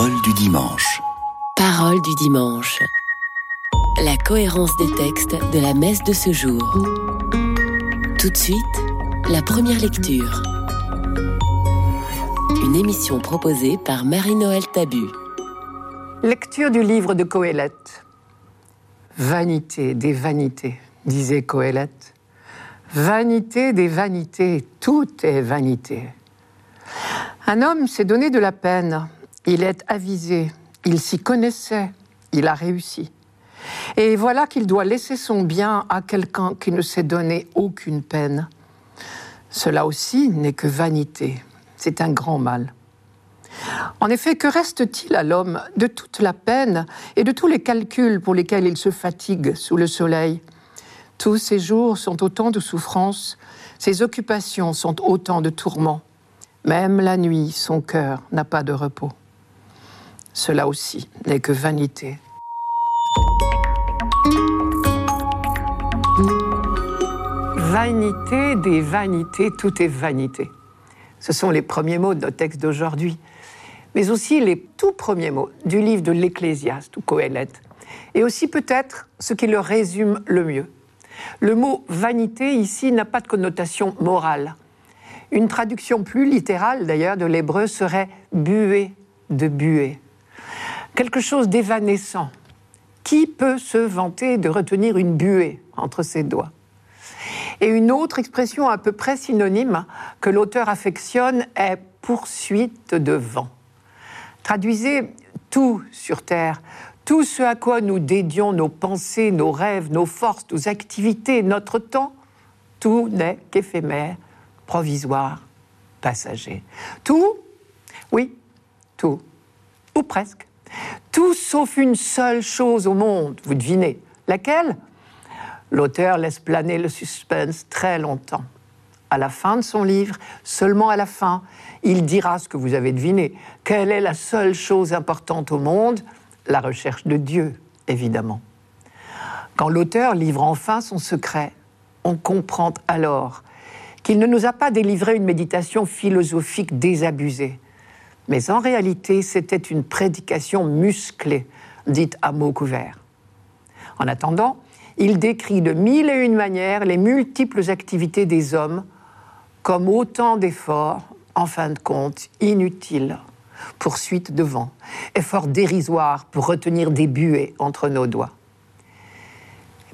Parole du dimanche. Parole du dimanche. La cohérence des textes de la messe de ce jour. Tout de suite, la première lecture. Une émission proposée par Marie-Noël Tabu. Lecture du livre de Coëlette. Vanité des vanités, disait Coëlette. Vanité des vanités, tout est vanité. Un homme s'est donné de la peine, il est avisé, il s'y connaissait, il a réussi. Et voilà qu'il doit laisser son bien à quelqu'un qui ne s'est donné aucune peine. Cela aussi n'est que vanité, c'est un grand mal. En effet, que reste-t-il à l'homme de toute la peine et de tous les calculs pour lesquels il se fatigue sous le soleil? Tous ses jours sont autant de souffrances, ses occupations sont autant de tourments. Même la nuit, son cœur n'a pas de repos. Cela aussi n'est que vanité. Vanité des vanités, tout est vanité. Ce sont les premiers mots de notre texte d'aujourd'hui, mais aussi les tout premiers mots du livre de l'Ecclésiaste ou Coëlette, et aussi peut-être ce qui le résume le mieux. Le mot vanité ici n'a pas de connotation morale. Une traduction plus littérale d'ailleurs de l'hébreu serait buée de buée. Quelque chose d'évanescent. Qui peut se vanter de retenir une buée entre ses doigts? Et une autre expression à peu près synonyme que l'auteur affectionne est poursuite de vent. Traduisez tout sur Terre, tout ce à quoi nous dédions nos pensées, nos rêves, nos forces, nos activités, notre temps, tout n'est qu'éphémère, provisoire, passager. Tout? Oui, tout. Ou presque. Tout sauf une seule chose au monde, vous devinez. Laquelle? L'auteur laisse planer le suspense très longtemps. À la fin de son livre, seulement à la fin, il dira ce que vous avez deviné. Quelle est la seule chose importante au monde? La recherche de Dieu, évidemment. Quand l'auteur livre enfin son secret, on comprend alors qu'il ne nous a pas délivré une méditation philosophique désabusée, mais en réalité c'était une prédication musclée, dite à mots couverts. En attendant, il décrit de mille et une manières les multiples activités des hommes comme autant d'efforts, en fin de compte, inutiles. Poursuite de vent, effort dérisoire pour retenir des buées entre nos doigts.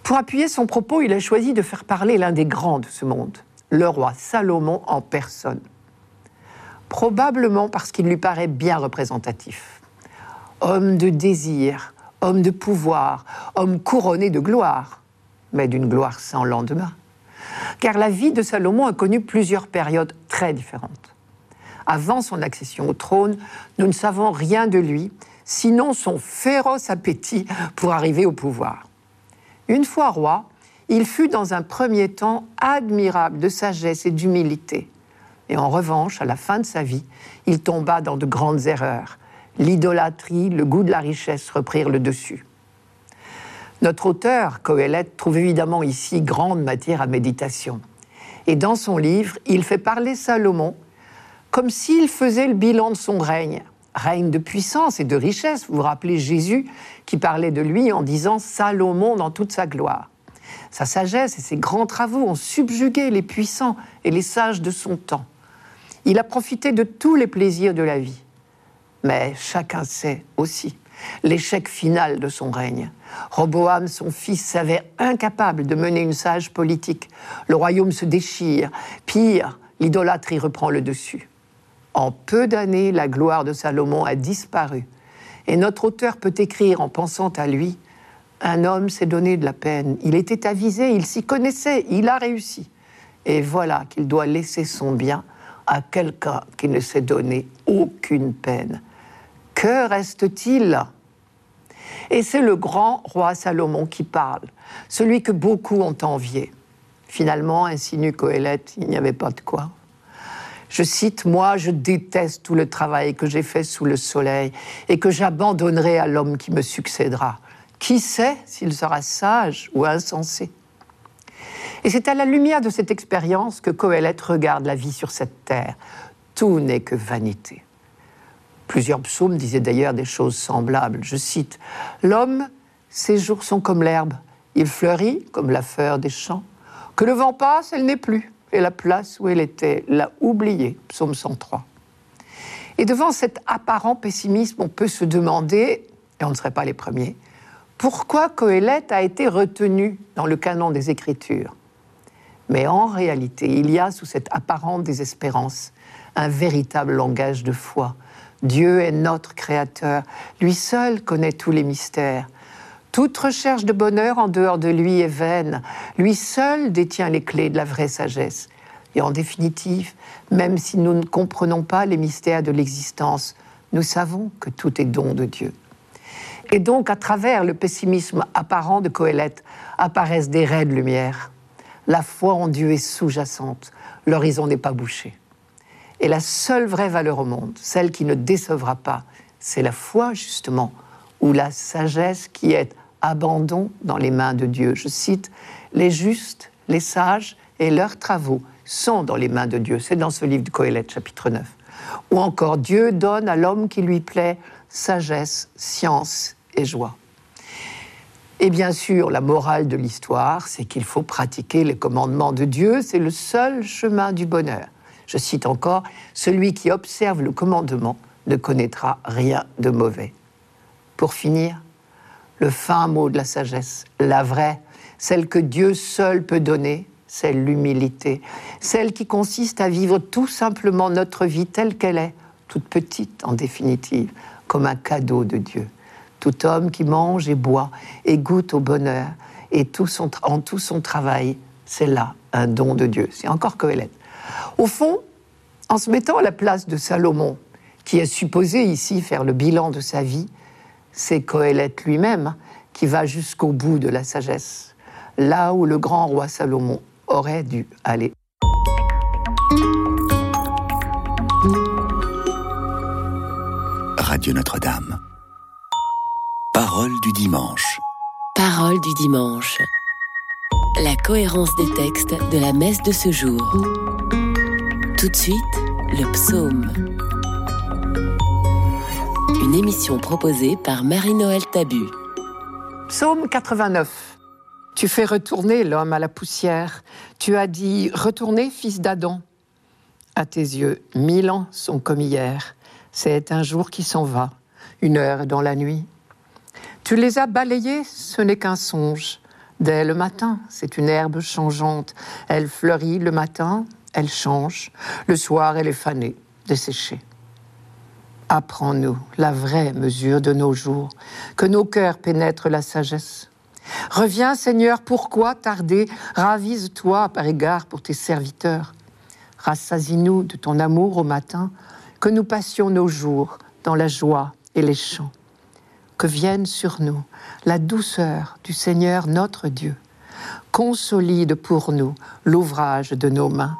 Pour appuyer son propos, il a choisi de faire parler l'un des grands de ce monde, le roi Salomon en personne. Probablement parce qu'il lui paraît bien représentatif. Homme de désir, homme de pouvoir, homme couronné de gloire, mais d'une gloire sans lendemain. Car la vie de Salomon a connu plusieurs périodes très différentes. Avant son accession au trône, nous ne savons rien de lui, sinon son féroce appétit pour arriver au pouvoir. Une fois roi, il fut dans un premier temps admirable de sagesse et d'humilité. Et en revanche, à la fin de sa vie, il tomba dans de grandes erreurs. L'idolâtrie, le goût de la richesse reprirent le dessus. Notre auteur, Coëlette, trouve évidemment ici grande matière à méditation. Et dans son livre, il fait parler Salomon comme s'il faisait le bilan de son règne. Règne de puissance et de richesse. Vous vous rappelez Jésus qui parlait de lui en disant Salomon dans toute sa gloire. Sa sagesse et ses grands travaux ont subjugué les puissants et les sages de son temps. Il a profité de tous les plaisirs de la vie. Mais chacun sait aussi l'échec final de son règne. Roboam, son fils, s'avère incapable de mener une sage politique. Le royaume se déchire. Pire, l'idolâtrie reprend le dessus. En peu d'années, la gloire de Salomon a disparu. Et notre auteur peut écrire en pensant à lui un homme s'est donné de la peine, il était avisé, il s'y connaissait, il a réussi. Et voilà qu'il doit laisser son bien à quelqu'un qui ne s'est donné aucune peine. Que reste-t-il? Et c'est le grand roi Salomon qui parle, celui que beaucoup ont envié. Finalement, insinue Coëlette, il n'y avait pas de quoi. Je cite, Moi, je déteste tout le travail que j'ai fait sous le soleil et que j'abandonnerai à l'homme qui me succédera. Qui sait s'il sera sage ou insensé? Et c'est à la lumière de cette expérience que Coëlette regarde la vie sur cette terre. Tout n'est que vanité. Plusieurs psaumes disaient d'ailleurs des choses semblables. Je cite L'homme, ses jours sont comme l'herbe, il fleurit comme la fleur des champs. Que le vent passe, elle n'est plus, et la place où elle était l'a oubliée. Psaume 103. Et devant cet apparent pessimisme, on peut se demander, et on ne serait pas les premiers, pourquoi Coëlette a été retenu dans le canon des Écritures? Mais en réalité, il y a sous cette apparente désespérance un véritable langage de foi. Dieu est notre Créateur, lui seul connaît tous les mystères. Toute recherche de bonheur en dehors de lui est vaine, lui seul détient les clés de la vraie sagesse. Et en définitive, même si nous ne comprenons pas les mystères de l'existence, nous savons que tout est don de Dieu. Et donc, à travers le pessimisme apparent de Coëlette, apparaissent des raies de lumière. La foi en Dieu est sous-jacente, l'horizon n'est pas bouché. Et la seule vraie valeur au monde, celle qui ne décevra pas, c'est la foi, justement, ou la sagesse qui est abandon dans les mains de Dieu. Je cite, Les justes, les sages et leurs travaux sont dans les mains de Dieu. C'est dans ce livre de Coëlette, chapitre 9. Ou encore, Dieu donne à l'homme qui lui plaît sagesse, science et joie. Et bien sûr, la morale de l'histoire, c'est qu'il faut pratiquer les commandements de Dieu, c'est le seul chemin du bonheur. Je cite encore, Celui qui observe le commandement ne connaîtra rien de mauvais. Pour finir, le fin mot de la sagesse, la vraie, celle que Dieu seul peut donner, c'est l'humilité, celle qui consiste à vivre tout simplement notre vie telle qu'elle est, toute petite en définitive, comme un cadeau de Dieu. Tout homme qui mange et boit et goûte au bonheur et tout son, en tout son travail, c'est là un don de Dieu. C'est encore Coëlette. Au fond, en se mettant à la place de Salomon, qui est supposé ici faire le bilan de sa vie, c'est Coëlette lui-même qui va jusqu'au bout de la sagesse, là où le grand roi Salomon aurait dû aller. Radio Notre-Dame. Parole du dimanche. Parole du dimanche. La cohérence des textes de la messe de ce jour. Tout de suite, le psaume. Une émission proposée par Marie-Noël Tabu. Psaume 89. Tu fais retourner l'homme à la poussière. Tu as dit Retournez, fils d'Adam. À tes yeux, mille ans sont comme hier. C'est un jour qui s'en va, une heure dans la nuit. Tu les as balayés, ce n'est qu'un songe. Dès le matin, c'est une herbe changeante. Elle fleurit le matin, elle change. Le soir, elle est fanée, desséchée. Apprends-nous la vraie mesure de nos jours, que nos cœurs pénètrent la sagesse. Reviens, Seigneur, pourquoi tarder? Ravise-toi par égard pour tes serviteurs. Rassasie-nous de ton amour au matin, que nous passions nos jours dans la joie et les chants. Que vienne sur nous la douceur du Seigneur notre Dieu. Consolide pour nous l'ouvrage de nos mains.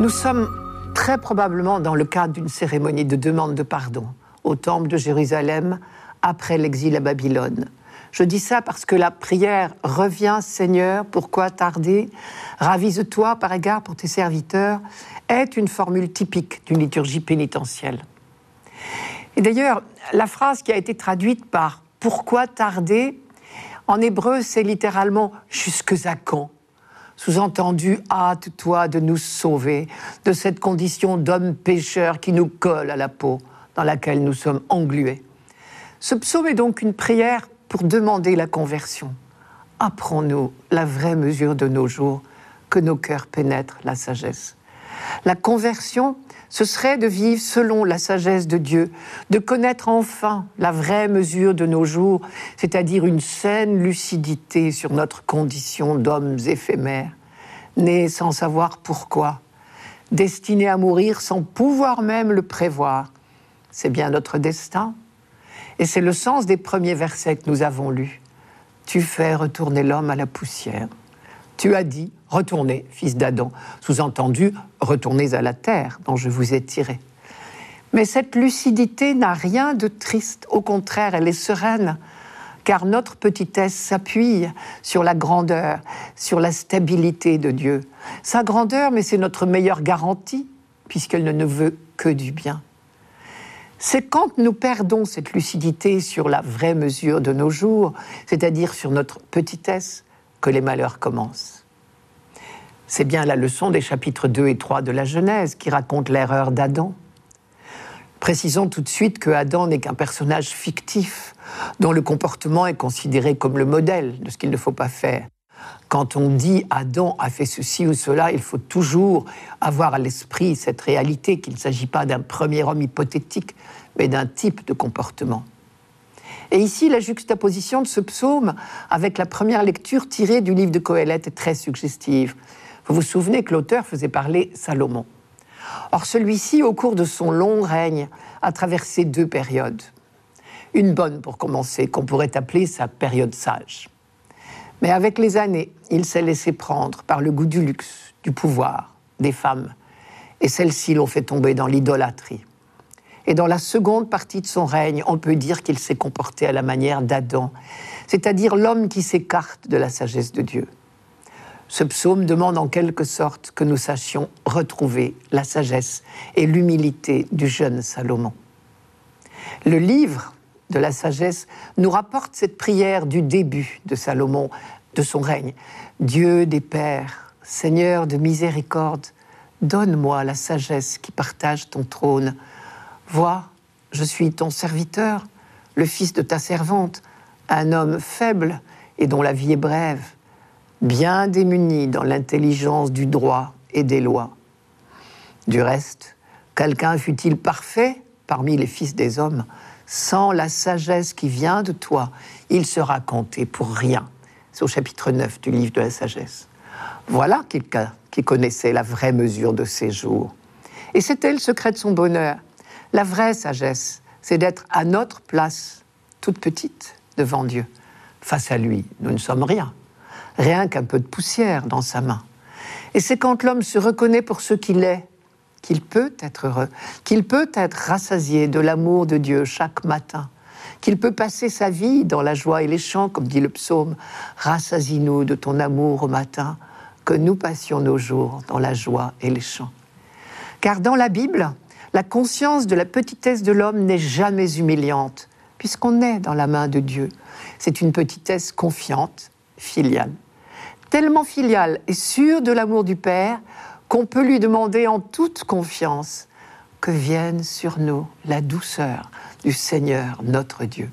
Nous sommes très probablement dans le cadre d'une cérémonie de demande de pardon au temple de Jérusalem après l'exil à Babylone. Je dis ça parce que la prière Reviens Seigneur, pourquoi tarder? Ravise-toi par égard pour tes serviteurs est une formule typique d'une liturgie pénitentielle. Et d'ailleurs, la phrase qui a été traduite par Pourquoi tarder en hébreu, c'est littéralement Jusque à quand Sous-entendu, hâte-toi de nous sauver de cette condition d'homme pécheur qui nous colle à la peau, dans laquelle nous sommes englués. Ce psaume est donc une prière pour demander la conversion. Apprends-nous la vraie mesure de nos jours, que nos cœurs pénètrent la sagesse. La conversion, ce serait de vivre selon la sagesse de Dieu, de connaître enfin la vraie mesure de nos jours, c'est-à-dire une saine lucidité sur notre condition d'hommes éphémères, nés sans savoir pourquoi, destinés à mourir sans pouvoir même le prévoir. C'est bien notre destin, et c'est le sens des premiers versets que nous avons lus. Tu fais retourner l'homme à la poussière. Tu as dit, retournez, fils d'Adam. Sous-entendu, retournez à la terre dont je vous ai tiré. Mais cette lucidité n'a rien de triste. Au contraire, elle est sereine, car notre petitesse s'appuie sur la grandeur, sur la stabilité de Dieu. Sa grandeur, mais c'est notre meilleure garantie, puisqu'elle ne nous veut que du bien. C'est quand nous perdons cette lucidité sur la vraie mesure de nos jours, c'est-à-dire sur notre petitesse, que les malheurs commencent. C'est bien la leçon des chapitres 2 et 3 de la Genèse qui raconte l'erreur d'Adam. Précisons tout de suite que Adam n'est qu'un personnage fictif dont le comportement est considéré comme le modèle de ce qu'il ne faut pas faire. Quand on dit Adam a fait ceci ou cela, il faut toujours avoir à l'esprit cette réalité qu'il ne s'agit pas d'un premier homme hypothétique, mais d'un type de comportement. Et ici, la juxtaposition de ce psaume avec la première lecture tirée du livre de Coëlette est très suggestive. Vous vous souvenez que l'auteur faisait parler Salomon. Or, celui-ci, au cours de son long règne, a traversé deux périodes. Une bonne pour commencer, qu'on pourrait appeler sa période sage. Mais avec les années, il s'est laissé prendre par le goût du luxe, du pouvoir, des femmes, et celles-ci l'ont fait tomber dans l'idolâtrie. Et dans la seconde partie de son règne, on peut dire qu'il s'est comporté à la manière d'Adam, c'est-à-dire l'homme qui s'écarte de la sagesse de Dieu. Ce psaume demande en quelque sorte que nous sachions retrouver la sagesse et l'humilité du jeune Salomon. Le livre de la sagesse nous rapporte cette prière du début de Salomon, de son règne. Dieu des pères, Seigneur de miséricorde, donne-moi la sagesse qui partage ton trône. Vois, je suis ton serviteur, le fils de ta servante, un homme faible et dont la vie est brève bien démunis dans l'intelligence du droit et des lois. Du reste, quelqu'un fut-il parfait parmi les fils des hommes, sans la sagesse qui vient de toi, il sera compté pour rien. C'est au chapitre 9 du livre de la sagesse. Voilà quelqu'un qui connaissait la vraie mesure de ses jours. Et c'était le secret de son bonheur. La vraie sagesse, c'est d'être à notre place, toute petite, devant Dieu. Face à lui, nous ne sommes rien rien qu'un peu de poussière dans sa main. Et c'est quand l'homme se reconnaît pour ce qu'il est qu'il peut être heureux, qu'il peut être rassasié de l'amour de Dieu chaque matin, qu'il peut passer sa vie dans la joie et les chants, comme dit le psaume, Rassasie-nous de ton amour au matin, que nous passions nos jours dans la joie et les chants. Car dans la Bible, la conscience de la petitesse de l'homme n'est jamais humiliante, puisqu'on est dans la main de Dieu. C'est une petitesse confiante, filiale tellement filial et sûr de l'amour du Père qu'on peut lui demander en toute confiance que vienne sur nous la douceur du Seigneur notre Dieu.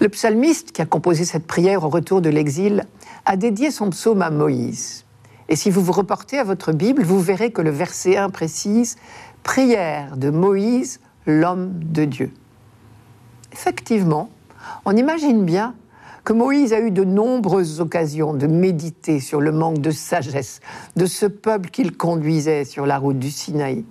Le psalmiste qui a composé cette prière au retour de l'exil a dédié son psaume à Moïse. Et si vous vous reportez à votre Bible, vous verrez que le verset 1 précise Prière de Moïse, l'homme de Dieu. Effectivement, on imagine bien que Moïse a eu de nombreuses occasions de méditer sur le manque de sagesse de ce peuple qu'il conduisait sur la route du Sinaï.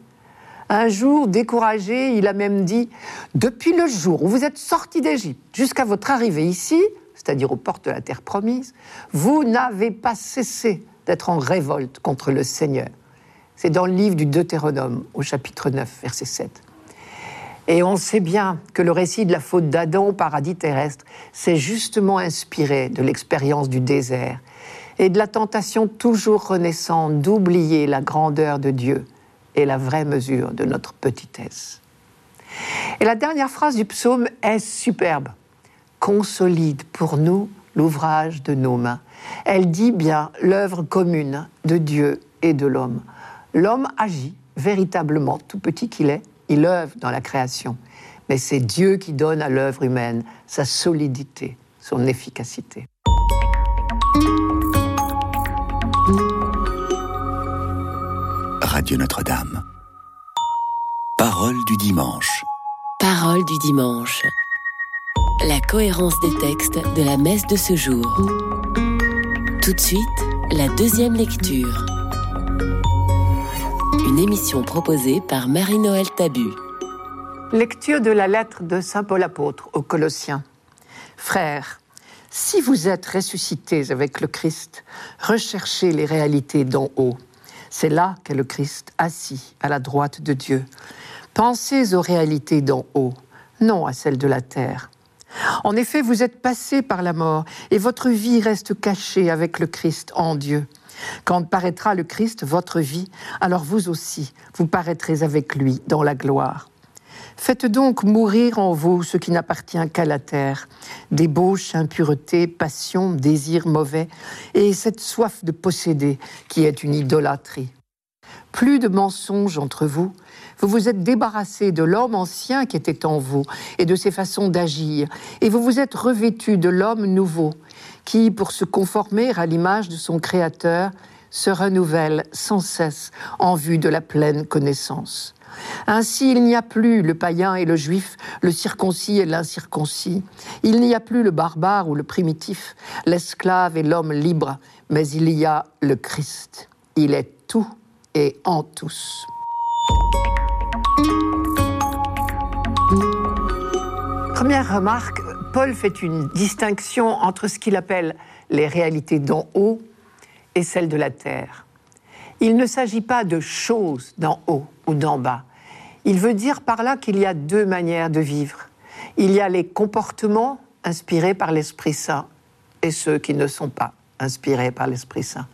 Un jour, découragé, il a même dit Depuis le jour où vous êtes sortis d'Égypte jusqu'à votre arrivée ici, c'est-à-dire aux portes de la terre promise, vous n'avez pas cessé d'être en révolte contre le Seigneur. C'est dans le livre du Deutéronome, au chapitre 9, verset 7. Et on sait bien que le récit de la faute d'Adam au paradis terrestre s'est justement inspiré de l'expérience du désert et de la tentation toujours renaissante d'oublier la grandeur de Dieu et la vraie mesure de notre petitesse. Et la dernière phrase du psaume est superbe. Consolide pour nous l'ouvrage de nos mains. Elle dit bien l'œuvre commune de Dieu et de l'homme. L'homme agit véritablement, tout petit qu'il est, il œuvre dans la création, mais c'est Dieu qui donne à l'œuvre humaine sa solidité, son efficacité. Radio Notre-Dame. Parole du dimanche. Parole du dimanche. La cohérence des textes de la messe de ce jour. Tout de suite, la deuxième lecture une émission proposée par Marie-Noël Tabu. Lecture de la lettre de Saint Paul apôtre aux Colossiens. Frères, si vous êtes ressuscités avec le Christ, recherchez les réalités d'en haut. C'est là qu'est le Christ assis à la droite de Dieu. Pensez aux réalités d'en haut, non à celles de la terre. En effet, vous êtes passé par la mort et votre vie reste cachée avec le Christ en Dieu. Quand paraîtra le Christ, votre vie, alors vous aussi, vous paraîtrez avec lui dans la gloire. Faites donc mourir en vous ce qui n'appartient qu'à la terre, débauche, impureté, passion, désir mauvais, et cette soif de posséder qui est une idolâtrie. Plus de mensonges entre vous, vous vous êtes débarrassé de l'homme ancien qui était en vous et de ses façons d'agir, et vous vous êtes revêtu de l'homme nouveau, qui, pour se conformer à l'image de son Créateur, se renouvelle sans cesse en vue de la pleine connaissance. Ainsi, il n'y a plus le païen et le juif, le circoncis et l'incirconcis. Il n'y a plus le barbare ou le primitif, l'esclave et l'homme libre, mais il y a le Christ. Il est tout et en tous. Première remarque, Paul fait une distinction entre ce qu'il appelle les réalités d'en haut et celles de la terre. Il ne s'agit pas de choses d'en haut ou d'en bas. Il veut dire par là qu'il y a deux manières de vivre. Il y a les comportements inspirés par l'Esprit Saint et ceux qui ne sont pas inspirés par l'Esprit Saint.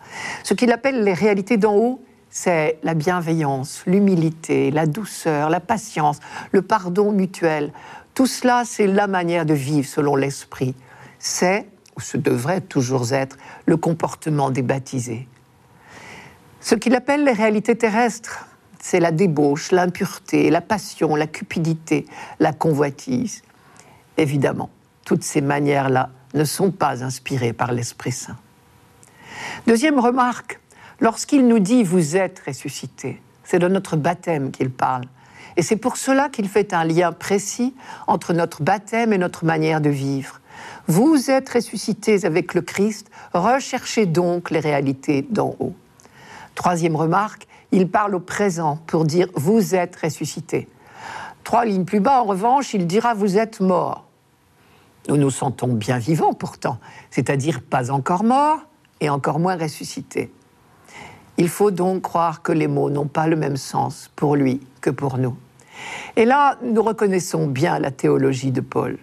Ce qu'il appelle les réalités d'en haut, c'est la bienveillance, l'humilité, la douceur, la patience, le pardon mutuel, tout cela, c'est la manière de vivre selon l'Esprit. C'est, ou ce devrait toujours être, le comportement des baptisés. Ce qu'il appelle les réalités terrestres, c'est la débauche, l'impureté, la passion, la cupidité, la convoitise. Évidemment, toutes ces manières-là ne sont pas inspirées par l'Esprit Saint. Deuxième remarque, lorsqu'il nous dit vous êtes ressuscité, c'est de notre baptême qu'il parle. Et c'est pour cela qu'il fait un lien précis entre notre baptême et notre manière de vivre. Vous êtes ressuscités avec le Christ, recherchez donc les réalités d'en haut. Troisième remarque, il parle au présent pour dire vous êtes ressuscités. Trois lignes plus bas, en revanche, il dira vous êtes morts. Nous nous sentons bien vivants pourtant, c'est-à-dire pas encore morts et encore moins ressuscités. Il faut donc croire que les mots n'ont pas le même sens pour lui que pour nous. Et là, nous reconnaissons bien la théologie de Paul,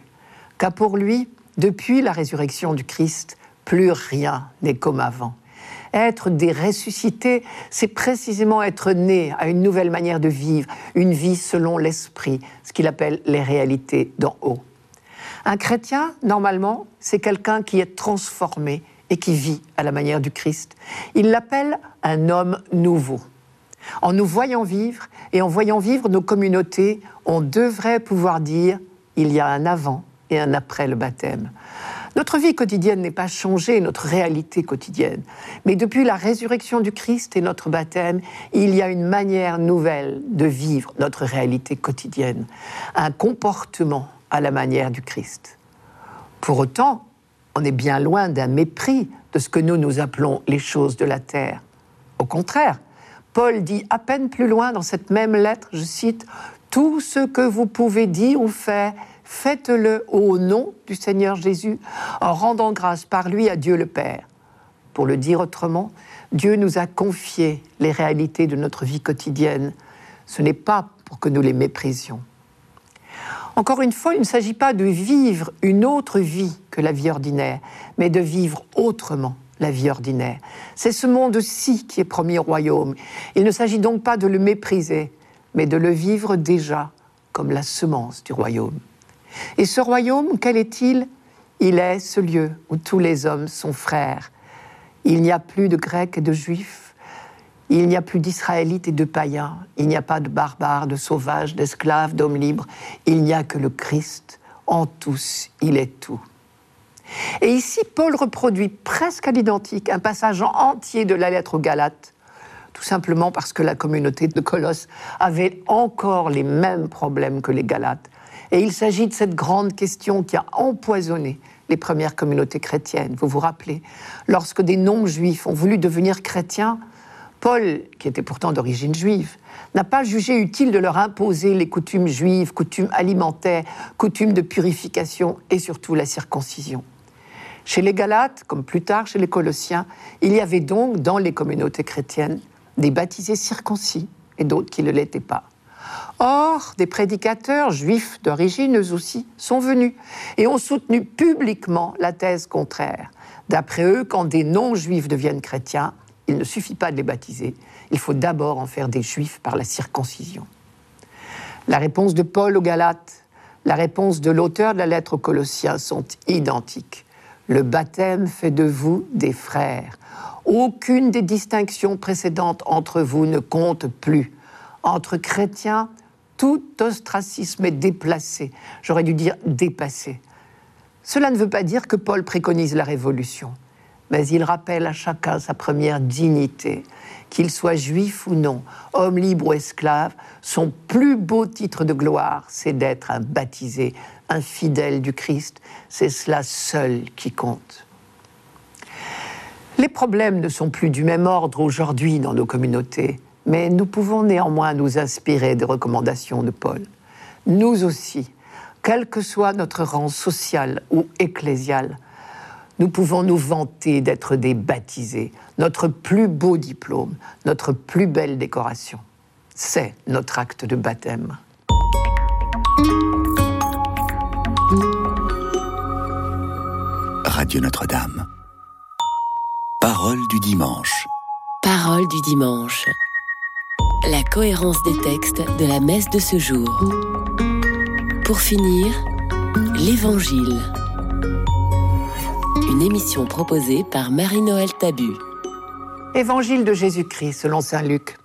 car pour lui, depuis la résurrection du Christ, plus rien n'est comme avant. Être des ressuscités, c'est précisément être né à une nouvelle manière de vivre, une vie selon l'esprit, ce qu'il appelle les réalités d'en haut. Un chrétien, normalement, c'est quelqu'un qui est transformé et qui vit à la manière du Christ. Il l'appelle un homme nouveau. En nous voyant vivre et en voyant vivre nos communautés, on devrait pouvoir dire il y a un avant et un après le baptême. Notre vie quotidienne n'est pas changée, notre réalité quotidienne. Mais depuis la résurrection du Christ et notre baptême, il y a une manière nouvelle de vivre notre réalité quotidienne, un comportement à la manière du Christ. Pour autant, on est bien loin d'un mépris de ce que nous nous appelons les choses de la terre. Au contraire, Paul dit à peine plus loin dans cette même lettre, je cite, Tout ce que vous pouvez dire ou faire, faites-le au nom du Seigneur Jésus, en rendant grâce par lui à Dieu le Père. Pour le dire autrement, Dieu nous a confié les réalités de notre vie quotidienne. Ce n'est pas pour que nous les méprisions. Encore une fois, il ne s'agit pas de vivre une autre vie que la vie ordinaire, mais de vivre autrement la vie ordinaire. C'est ce monde-ci qui est promis au royaume. Il ne s'agit donc pas de le mépriser, mais de le vivre déjà comme la semence du royaume. Et ce royaume, quel est-il? Il est ce lieu où tous les hommes sont frères. Il n'y a plus de Grecs et de Juifs, il n'y a plus d'Israélites et de païens, il n'y a pas de barbares, de sauvages, d'esclaves, d'hommes libres, il n'y a que le Christ. En tous, il est tout. Et ici, Paul reproduit presque à l'identique un passage entier de la lettre aux Galates, tout simplement parce que la communauté de Colosse avait encore les mêmes problèmes que les Galates. Et il s'agit de cette grande question qui a empoisonné les premières communautés chrétiennes. Vous vous rappelez, lorsque des non-juifs ont voulu devenir chrétiens, Paul, qui était pourtant d'origine juive, n'a pas jugé utile de leur imposer les coutumes juives, coutumes alimentaires, coutumes de purification et surtout la circoncision. Chez les Galates, comme plus tard chez les Colossiens, il y avait donc dans les communautés chrétiennes des baptisés circoncis et d'autres qui ne l'étaient pas. Or, des prédicateurs juifs d'origine, eux aussi, sont venus et ont soutenu publiquement la thèse contraire. D'après eux, quand des non-juifs deviennent chrétiens, il ne suffit pas de les baptiser, il faut d'abord en faire des juifs par la circoncision. La réponse de Paul aux Galates, la réponse de l'auteur de la lettre aux Colossiens sont identiques. Le baptême fait de vous des frères. Aucune des distinctions précédentes entre vous ne compte plus. Entre chrétiens, tout ostracisme est déplacé. J'aurais dû dire dépassé. Cela ne veut pas dire que Paul préconise la révolution, mais il rappelle à chacun sa première dignité, qu'il soit juif ou non, homme libre ou esclave, son plus beau titre de gloire, c'est d'être un baptisé, un fidèle du Christ. C'est cela seul qui compte. Les problèmes ne sont plus du même ordre aujourd'hui dans nos communautés, mais nous pouvons néanmoins nous inspirer des recommandations de Paul. Nous aussi, quel que soit notre rang social ou ecclésial, nous pouvons nous vanter d'être des baptisés, notre plus beau diplôme, notre plus belle décoration. C'est notre acte de baptême. Radio Notre-Dame. Parole du dimanche. Parole du dimanche. La cohérence des textes de la messe de ce jour. Pour finir, l'Évangile. Une émission proposée par Marie-Noël Tabu. Évangile de Jésus-Christ selon Saint Luc.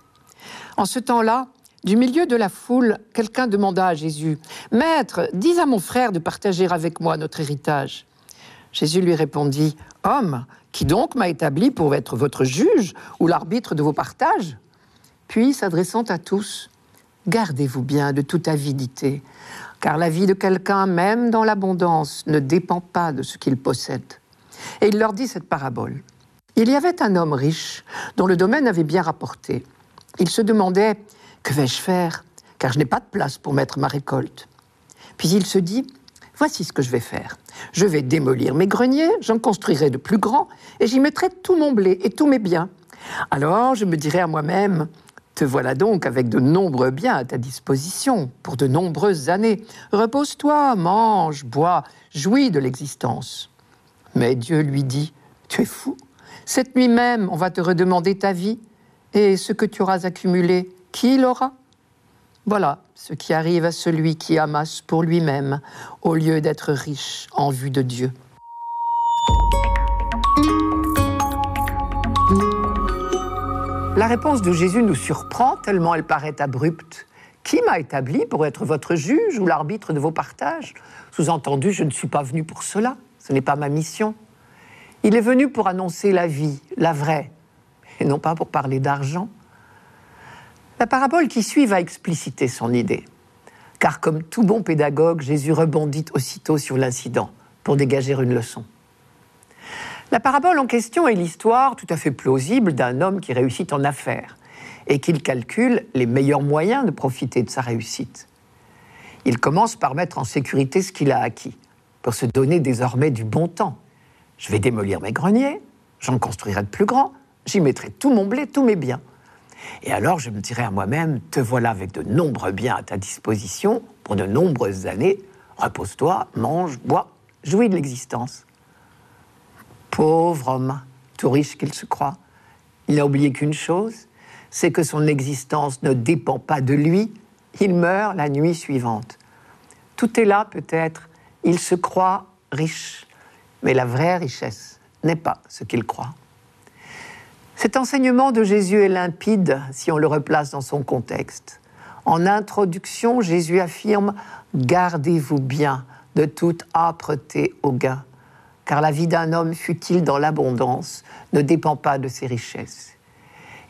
En ce temps-là, du milieu de la foule, quelqu'un demanda à Jésus, Maître, dis à mon frère de partager avec moi notre héritage. Jésus lui répondit, Homme, qui donc m'a établi pour être votre juge ou l'arbitre de vos partages? Puis, s'adressant à tous, Gardez-vous bien de toute avidité, car la vie de quelqu'un, même dans l'abondance, ne dépend pas de ce qu'il possède. Et il leur dit cette parabole. Il y avait un homme riche dont le domaine avait bien rapporté. Il se demandait Que vais-je faire Car je n'ai pas de place pour mettre ma récolte? Puis il se dit Voici ce que je vais faire. Je vais démolir mes greniers, j'en construirai de plus grands, et j'y mettrai tout mon blé et tous mes biens. Alors je me dirai à moi-même, te voilà donc avec de nombreux biens à ta disposition pour de nombreuses années. Repose-toi, mange, bois, jouis de l'existence. Mais Dieu lui dit, tu es fou. Cette nuit même, on va te redemander ta vie, et ce que tu auras accumulé, qui l'aura? Voilà ce qui arrive à celui qui amasse pour lui-même au lieu d'être riche en vue de Dieu. La réponse de Jésus nous surprend tellement elle paraît abrupte. Qui m'a établi pour être votre juge ou l'arbitre de vos partages? Sous-entendu, je ne suis pas venu pour cela, ce n'est pas ma mission. Il est venu pour annoncer la vie, la vraie, et non pas pour parler d'argent. La parabole qui suit va expliciter son idée. Car comme tout bon pédagogue, Jésus rebondit aussitôt sur l'incident pour dégager une leçon. La parabole en question est l'histoire tout à fait plausible d'un homme qui réussit en affaires et qu'il calcule les meilleurs moyens de profiter de sa réussite. Il commence par mettre en sécurité ce qu'il a acquis, pour se donner désormais du bon temps. Je vais démolir mes greniers, j'en construirai de plus grands, j'y mettrai tout mon blé, tous mes biens. Et alors je me dirais à moi-même, te voilà avec de nombreux biens à ta disposition pour de nombreuses années, repose-toi, mange, bois, jouis de l'existence. Pauvre homme, tout riche qu'il se croit, il n'a oublié qu'une chose, c'est que son existence ne dépend pas de lui, il meurt la nuit suivante. Tout est là peut-être, il se croit riche, mais la vraie richesse n'est pas ce qu'il croit. Cet enseignement de Jésus est limpide si on le replace dans son contexte. En introduction, Jésus affirme Gardez-vous bien de toute âpreté au gain, car la vie d'un homme, fut-il dans l'abondance, ne dépend pas de ses richesses.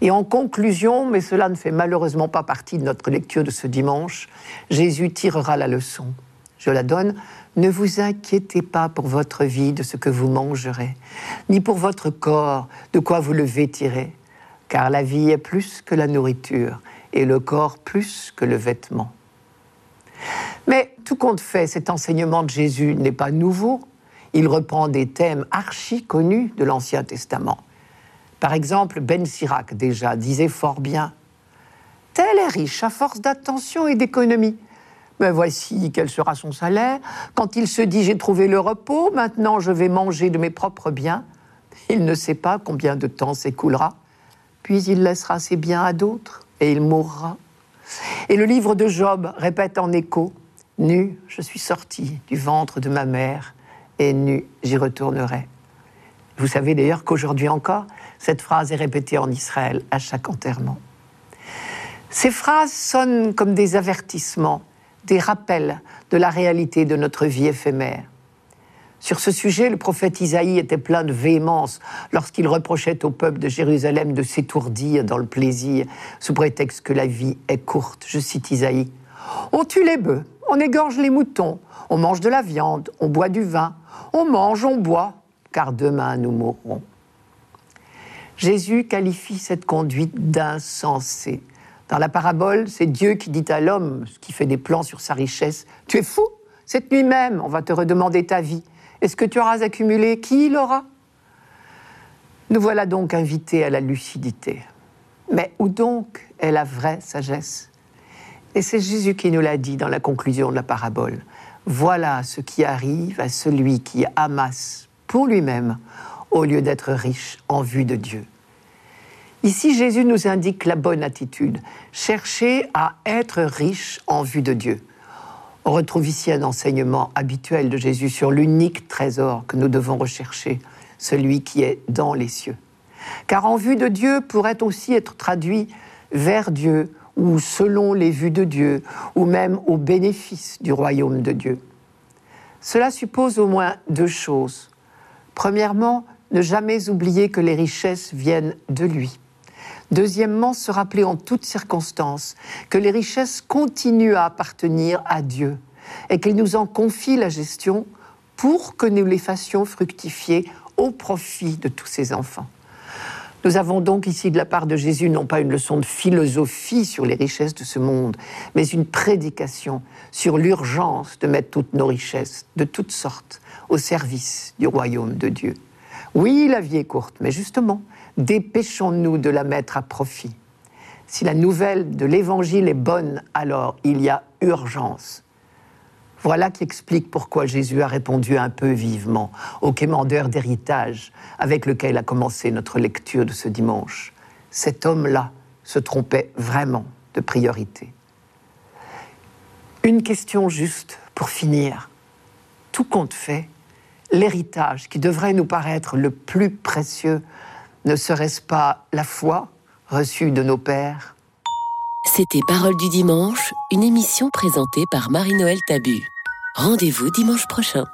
Et en conclusion, mais cela ne fait malheureusement pas partie de notre lecture de ce dimanche, Jésus tirera la leçon. Je la donne ne vous inquiétez pas pour votre vie de ce que vous mangerez, ni pour votre corps de quoi vous le vêtirez, car la vie est plus que la nourriture et le corps plus que le vêtement. Mais tout compte fait, cet enseignement de Jésus n'est pas nouveau. Il reprend des thèmes archi connus de l'Ancien Testament. Par exemple, Ben Sirac déjà disait fort bien Tel est riche à force d'attention et d'économie. Mais voici quel sera son salaire. Quand il se dit j'ai trouvé le repos, maintenant je vais manger de mes propres biens, il ne sait pas combien de temps s'écoulera, puis il laissera ses biens à d'autres et il mourra. Et le livre de Job répète en écho Nu, je suis sorti du ventre de ma mère, et nu, j'y retournerai. Vous savez d'ailleurs qu'aujourd'hui encore, cette phrase est répétée en Israël à chaque enterrement. Ces phrases sonnent comme des avertissements, des rappels de la réalité de notre vie éphémère. Sur ce sujet, le prophète Isaïe était plein de véhémence lorsqu'il reprochait au peuple de Jérusalem de s'étourdir dans le plaisir sous prétexte que la vie est courte. Je cite Isaïe. On tue les bœufs, on égorge les moutons, on mange de la viande, on boit du vin, on mange, on boit, car demain nous mourrons. Jésus qualifie cette conduite d'insensée. Dans la parabole, c'est Dieu qui dit à l'homme, qui fait des plans sur sa richesse, Tu es fou Cette nuit même, on va te redemander ta vie. Est-ce que tu auras accumulé Qui l'aura Nous voilà donc invités à la lucidité. Mais où donc est la vraie sagesse? Et c'est Jésus qui nous l'a dit dans la conclusion de la parabole. Voilà ce qui arrive à celui qui amasse pour lui-même au lieu d'être riche en vue de Dieu. Ici, Jésus nous indique la bonne attitude, chercher à être riche en vue de Dieu. On retrouve ici un enseignement habituel de Jésus sur l'unique trésor que nous devons rechercher, celui qui est dans les cieux. Car en vue de Dieu pourrait aussi être traduit vers Dieu ou selon les vues de Dieu, ou même au bénéfice du royaume de Dieu. Cela suppose au moins deux choses. Premièrement, ne jamais oublier que les richesses viennent de lui. Deuxièmement, se rappeler en toutes circonstances que les richesses continuent à appartenir à Dieu et qu'il nous en confie la gestion pour que nous les fassions fructifier au profit de tous ses enfants. Nous avons donc ici de la part de Jésus non pas une leçon de philosophie sur les richesses de ce monde, mais une prédication sur l'urgence de mettre toutes nos richesses, de toutes sortes, au service du royaume de Dieu. Oui, la vie est courte, mais justement, dépêchons-nous de la mettre à profit. Si la nouvelle de l'Évangile est bonne, alors il y a urgence voilà qui explique pourquoi Jésus a répondu un peu vivement au quémandeur d'héritage avec lequel a commencé notre lecture de ce dimanche. Cet homme-là se trompait vraiment de priorité. Une question juste pour finir. Tout compte fait, l'héritage qui devrait nous paraître le plus précieux, ne serait-ce pas la foi reçue de nos pères c'était Parole du dimanche, une émission présentée par Marie-Noël Tabu. Rendez-vous dimanche prochain.